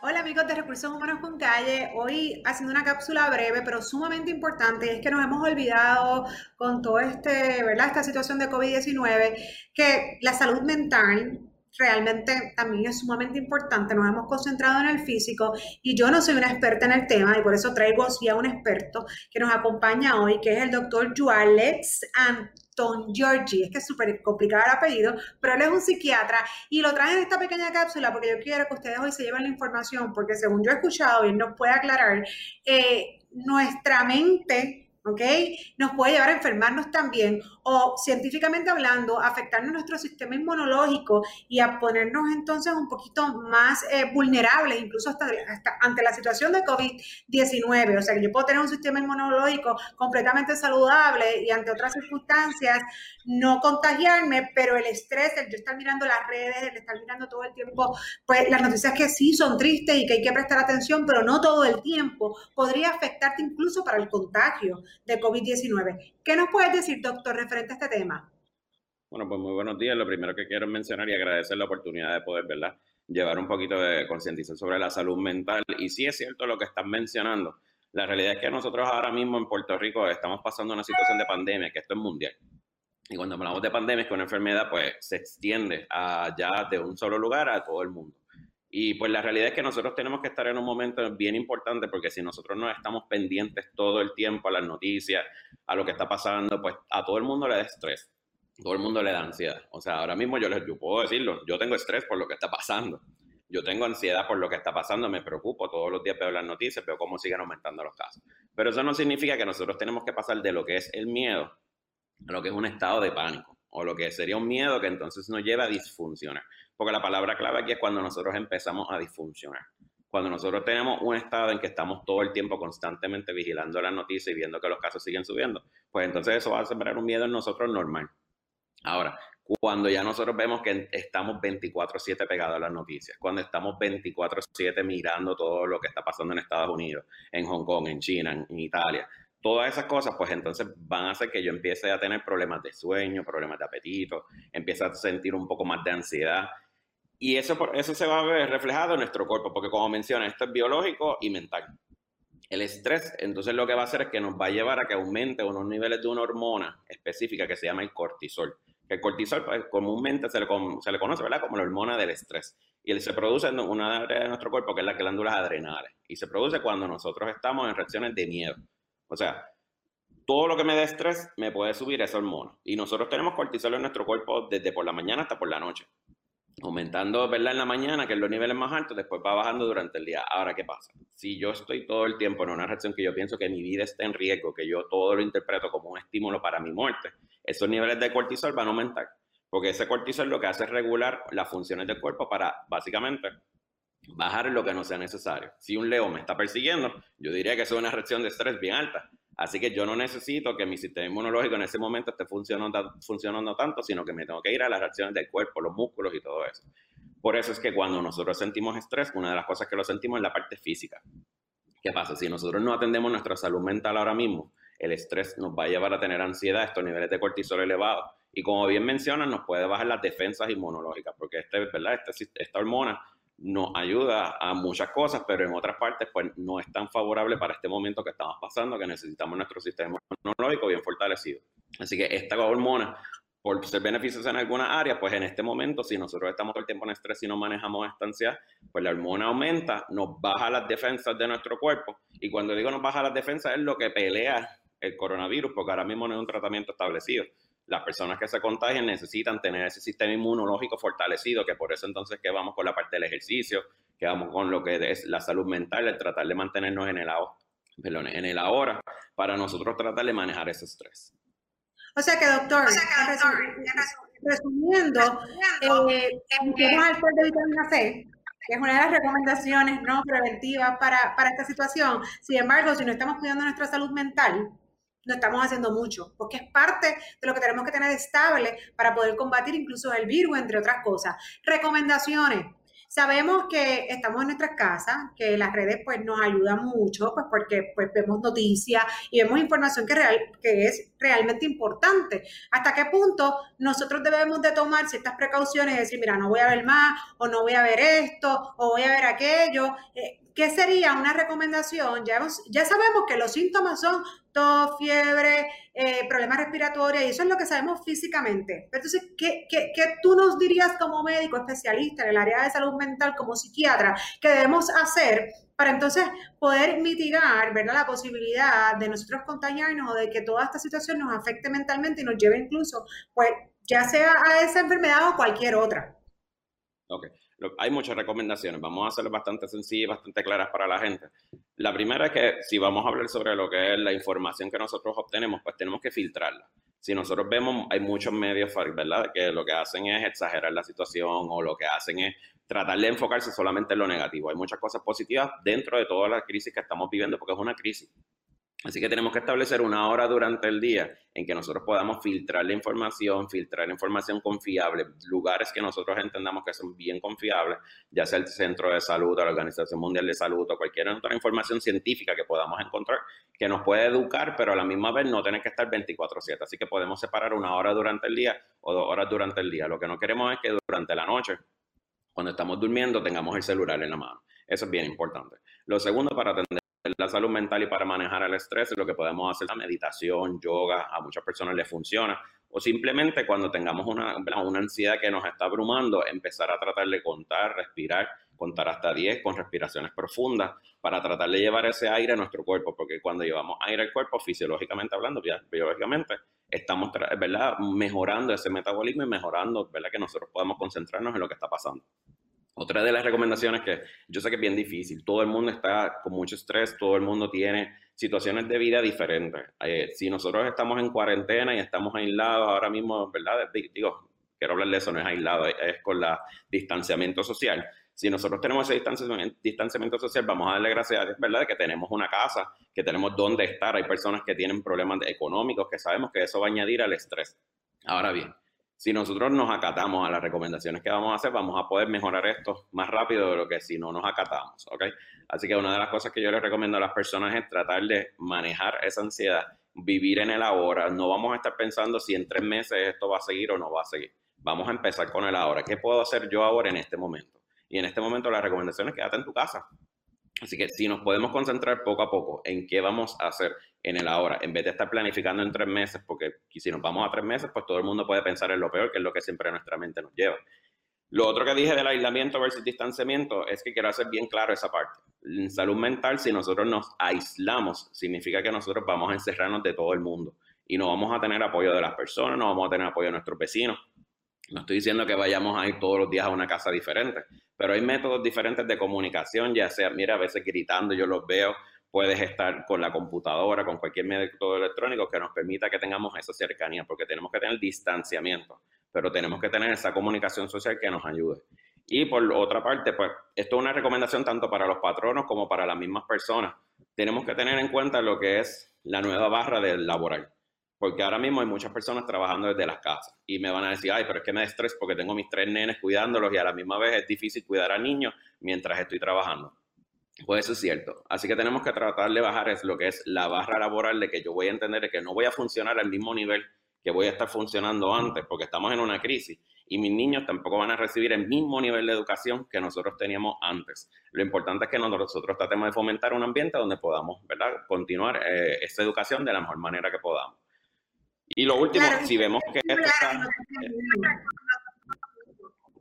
Hola amigos de Recursos Humanos con Calle, hoy haciendo una cápsula breve pero sumamente importante, es que nos hemos olvidado con todo este, ¿verdad? Esta situación de COVID-19, que la salud mental realmente también es sumamente importante. Nos hemos concentrado en el físico y yo no soy una experta en el tema y por eso traigo así a un experto que nos acompaña hoy, que es el doctor Jualex Anton Giorgi. Es que es súper complicado el apellido, pero él es un psiquiatra y lo trae en esta pequeña cápsula porque yo quiero que ustedes hoy se lleven la información porque según yo he escuchado y él nos puede aclarar, eh, nuestra mente ¿ok? Nos puede llevar a enfermarnos también o científicamente hablando, afectarnos nuestro sistema inmunológico y a ponernos entonces un poquito más eh, vulnerables, incluso hasta, ante la situación de COVID-19. O sea, que yo puedo tener un sistema inmunológico completamente saludable y ante otras circunstancias no contagiarme, pero el estrés, el yo estar mirando las redes, el estar mirando todo el tiempo, pues las noticias que sí son tristes y que hay que prestar atención, pero no todo el tiempo, podría afectarte incluso para el contagio de COVID-19. ¿Qué nos puedes decir, doctor, referente a este tema? Bueno, pues muy buenos días. Lo primero que quiero mencionar y agradecer la oportunidad de poder, ¿verdad? Llevar un poquito de concientización sobre la salud mental. Y sí es cierto lo que están mencionando. La realidad es que nosotros ahora mismo en Puerto Rico estamos pasando una situación de pandemia, que esto es mundial. Y cuando hablamos de pandemia, es que una enfermedad pues se extiende ya de un solo lugar a todo el mundo. Y pues la realidad es que nosotros tenemos que estar en un momento bien importante porque si nosotros no estamos pendientes todo el tiempo a las noticias, a lo que está pasando, pues a todo el mundo le da estrés, todo el mundo le da ansiedad. O sea, ahora mismo yo, les, yo puedo decirlo, yo tengo estrés por lo que está pasando, yo tengo ansiedad por lo que está pasando, me preocupo, todos los días veo las noticias, veo cómo siguen aumentando los casos. Pero eso no significa que nosotros tenemos que pasar de lo que es el miedo a lo que es un estado de pánico o lo que sería un miedo que entonces nos lleva a disfuncionar. Porque la palabra clave aquí es cuando nosotros empezamos a disfuncionar. Cuando nosotros tenemos un estado en que estamos todo el tiempo constantemente vigilando las noticias y viendo que los casos siguen subiendo, pues entonces eso va a sembrar un miedo en nosotros normal. Ahora, cuando ya nosotros vemos que estamos 24/7 pegados a las noticias, cuando estamos 24/7 mirando todo lo que está pasando en Estados Unidos, en Hong Kong, en China, en Italia, todas esas cosas, pues entonces van a hacer que yo empiece a tener problemas de sueño, problemas de apetito, empiece a sentir un poco más de ansiedad. Y eso, eso se va a ver reflejado en nuestro cuerpo, porque como menciona, esto es biológico y mental. El estrés, entonces lo que va a hacer es que nos va a llevar a que aumente unos niveles de una hormona específica que se llama el cortisol. El cortisol pues, comúnmente se le, conoce ¿verdad? como la hormona del estrés. Y él se produce en una área de nuestro cuerpo que es las glándulas adrenales. Y se produce cuando nosotros estamos en reacciones de miedo. O sea, todo lo que me dé estrés me puede subir esa hormona. Y nosotros tenemos cortisol en nuestro cuerpo desde por la mañana hasta por la noche. Aumentando, ¿verdad? En la mañana, que es los niveles más altos, después va bajando durante el día. Ahora, ¿qué pasa? Si yo estoy todo el tiempo en una reacción que yo pienso que mi vida está en riesgo, que yo todo lo interpreto como un estímulo para mi muerte, esos niveles de cortisol van a aumentar. Porque ese cortisol lo que hace es regular las funciones del cuerpo para, básicamente, bajar lo que no sea necesario. Si un león me está persiguiendo, yo diría que eso es una reacción de estrés bien alta. Así que yo no necesito que mi sistema inmunológico en ese momento esté funcionando, funcionando tanto, sino que me tengo que ir a las reacciones del cuerpo, los músculos y todo eso. Por eso es que cuando nosotros sentimos estrés, una de las cosas que lo sentimos es la parte física. ¿Qué pasa? Si nosotros no atendemos nuestra salud mental ahora mismo, el estrés nos va a llevar a tener ansiedad, estos niveles de cortisol elevados. Y como bien mencionan, nos puede bajar las defensas inmunológicas, porque este, ¿verdad? Este, esta hormona nos ayuda a muchas cosas, pero en otras partes pues no es tan favorable para este momento que estamos pasando, que necesitamos nuestro sistema inmunológico bien fortalecido. Así que esta hormona, por ser beneficiosa en algunas áreas, pues en este momento, si nosotros estamos todo el tiempo en estrés y no manejamos esta pues la hormona aumenta, nos baja las defensas de nuestro cuerpo. Y cuando digo nos baja las defensas es lo que pelea el coronavirus, porque ahora mismo no hay un tratamiento establecido las personas que se contagian necesitan tener ese sistema inmunológico fortalecido, que por eso entonces que vamos con la parte del ejercicio, que vamos con lo que es la salud mental, el tratar de mantenernos en el, perdón, en el ahora, para nosotros tratar de manejar ese estrés. O sea que, doctor, resumiendo, eh, alcohol de vitamina C, que es una de las recomendaciones no preventivas para, para esta situación. Sin embargo, si no estamos cuidando nuestra salud mental, no estamos haciendo mucho, porque es parte de lo que tenemos que tener estable para poder combatir incluso el virus, entre otras cosas. Recomendaciones. sabemos que estamos en nuestras casas, que las redes pues nos ayudan mucho, pues porque pues vemos noticias y vemos información que, real, que es realmente importante. ¿Hasta qué punto nosotros debemos de tomar ciertas precauciones y decir, mira, no voy a ver más, o no voy a ver esto, o voy a ver aquello? Eh, ¿Qué sería una recomendación? Ya, ya sabemos que los síntomas son tos, fiebre, eh, problemas respiratorios, y eso es lo que sabemos físicamente. Entonces, ¿qué, ¿qué, qué, tú nos dirías como médico especialista en el área de salud mental, como psiquiatra, que debemos hacer para entonces poder mitigar ¿verdad? la posibilidad de nosotros contagiarnos o de que toda esta situación nos afecte mentalmente y nos lleve incluso, pues, ya sea a esa enfermedad o cualquier otra? Hay muchas recomendaciones. Vamos a hacerlo bastante sencillas bastante claras para la gente. La primera es que si vamos a hablar sobre lo que es la información que nosotros obtenemos, pues tenemos que filtrarla. Si nosotros vemos, hay muchos medios, ¿verdad?, que lo que hacen es exagerar la situación o lo que hacen es tratar de enfocarse solamente en lo negativo. Hay muchas cosas positivas dentro de toda la crisis que estamos viviendo, porque es una crisis. Así que tenemos que establecer una hora durante el día en que nosotros podamos filtrar la información, filtrar información confiable, lugares que nosotros entendamos que son bien confiables, ya sea el Centro de Salud la Organización Mundial de Salud o cualquier otra información científica que podamos encontrar que nos puede educar, pero a la misma vez no tener que estar 24/7. Así que podemos separar una hora durante el día o dos horas durante el día. Lo que no queremos es que durante la noche, cuando estamos durmiendo, tengamos el celular en la mano. Eso es bien importante. Lo segundo, para atender la salud mental y para manejar el estrés, lo que podemos hacer es la meditación, yoga, a muchas personas les funciona, o simplemente cuando tengamos una, una ansiedad que nos está abrumando, empezar a tratar de contar, respirar, contar hasta 10 con respiraciones profundas para tratar de llevar ese aire a nuestro cuerpo, porque cuando llevamos aire al cuerpo, fisiológicamente hablando, biológicamente, estamos ¿verdad? mejorando ese metabolismo y mejorando ¿verdad? que nosotros podamos concentrarnos en lo que está pasando. Otra de las recomendaciones que yo sé que es bien difícil, todo el mundo está con mucho estrés, todo el mundo tiene situaciones de vida diferentes. Eh, si nosotros estamos en cuarentena y estamos aislados ahora mismo, ¿verdad? Digo, quiero hablar de eso, no es aislado, es con la distanciamiento social. Si nosotros tenemos ese distanciamiento, distanciamiento social, vamos a darle gracias a Dios, ¿verdad? Que tenemos una casa, que tenemos dónde estar. Hay personas que tienen problemas económicos, que sabemos que eso va a añadir al estrés. Ahora bien, si nosotros nos acatamos a las recomendaciones que vamos a hacer, vamos a poder mejorar esto más rápido de lo que si no nos acatamos, ¿ok? Así que una de las cosas que yo les recomiendo a las personas es tratar de manejar esa ansiedad, vivir en el ahora. No vamos a estar pensando si en tres meses esto va a seguir o no va a seguir. Vamos a empezar con el ahora. ¿Qué puedo hacer yo ahora en este momento? Y en este momento la recomendación es quédate en tu casa. Así que si nos podemos concentrar poco a poco en qué vamos a hacer en el ahora, en vez de estar planificando en tres meses, porque si nos vamos a tres meses, pues todo el mundo puede pensar en lo peor, que es lo que siempre nuestra mente nos lleva. Lo otro que dije del aislamiento versus distanciamiento es que quiero hacer bien claro esa parte. En salud mental, si nosotros nos aislamos, significa que nosotros vamos a encerrarnos de todo el mundo y no vamos a tener apoyo de las personas, no vamos a tener apoyo de nuestros vecinos. No estoy diciendo que vayamos a ir todos los días a una casa diferente, pero hay métodos diferentes de comunicación, ya sea, mira, a veces gritando, yo los veo, puedes estar con la computadora, con cualquier método electrónico que nos permita que tengamos esa cercanía, porque tenemos que tener distanciamiento, pero tenemos que tener esa comunicación social que nos ayude. Y por otra parte, pues esto es una recomendación tanto para los patronos como para las mismas personas. Tenemos que tener en cuenta lo que es la nueva barra del laboral, porque ahora mismo hay muchas personas trabajando desde las casas y me van a decir, ay, pero es que me estrés porque tengo mis tres nenes cuidándolos y a la misma vez es difícil cuidar a niños mientras estoy trabajando. Pues eso es cierto. Así que tenemos que tratar de bajar es lo que es la barra laboral de que yo voy a entender que no voy a funcionar al mismo nivel que voy a estar funcionando antes, porque estamos en una crisis y mis niños tampoco van a recibir el mismo nivel de educación que nosotros teníamos antes. Lo importante es que nosotros tratemos de fomentar un ambiente donde podamos, ¿verdad?, continuar eh, esta educación de la mejor manera que podamos. Y lo último, si vemos que esto está...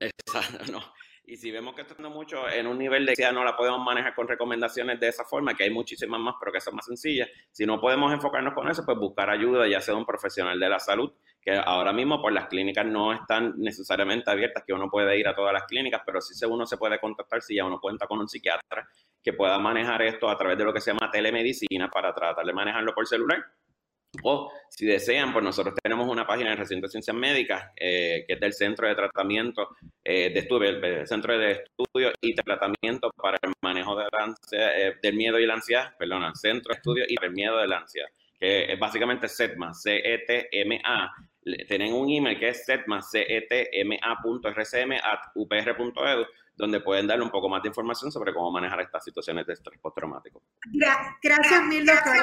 Exacto, no. Y si vemos que esto está mucho en un nivel de que no la podemos manejar con recomendaciones de esa forma, que hay muchísimas más, pero que son más sencillas, si no podemos enfocarnos con eso, pues buscar ayuda, ya sea un profesional de la salud, que ahora mismo pues las clínicas no están necesariamente abiertas, que uno puede ir a todas las clínicas, pero sí uno se puede contactar si ya uno cuenta con un psiquiatra que pueda manejar esto a través de lo que se llama telemedicina para tratar de manejarlo por celular o si desean, pues nosotros tenemos una página en Recinto de Ciencias Médicas, eh, que es del Centro de Tratamiento eh, de Estudio, el Centro de Estudio y Tratamiento para el Manejo de la eh, del Miedo y la Ansiedad, perdona, Centro de Estudio y el Miedo de la Ansiedad, que es básicamente CETMA, C-E-T-M-A. Tienen un email que es setma, c e t m -A .rcm at upr.edu donde pueden darle un poco más de información sobre cómo manejar estas situaciones de estrés postraumático. Gracias mil, doctor.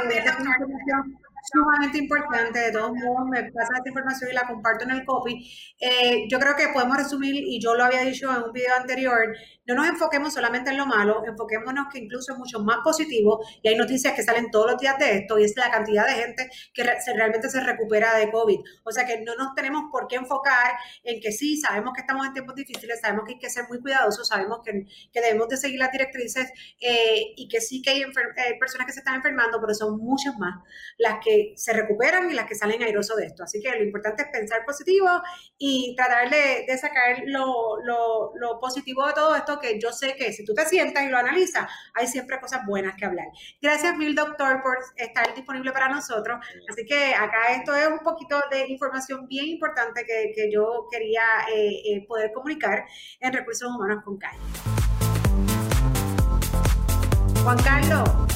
Sumamente importante. De todos modos, me pasa esta información y la comparto en el copy. Eh, yo creo que podemos resumir, y yo lo había dicho en un video anterior, no nos enfoquemos solamente en lo malo, enfoquémonos que incluso es mucho más positivo y hay noticias que salen todos los días de esto y es la cantidad de gente que realmente se recupera de COVID. O sea que no nos tenemos por qué enfocar en que sí, sabemos que estamos en tiempos difíciles, sabemos que hay que ser muy cuidadosos, sabemos que, que debemos de seguir las directrices eh, y que sí que hay, hay personas que se están enfermando, pero son muchas más las que se recuperan y las que salen airosos de esto. Así que lo importante es pensar positivo y tratar de, de sacar lo, lo, lo positivo de todo esto que yo sé que si tú te sientas y lo analizas, hay siempre cosas buenas que hablar. Gracias mil, doctor, por estar disponible para nosotros. Así que acá esto es un poquito de información bien importante que, que yo quería eh, eh, poder comunicar en Recursos Humanos con Calle. Juan Carlos.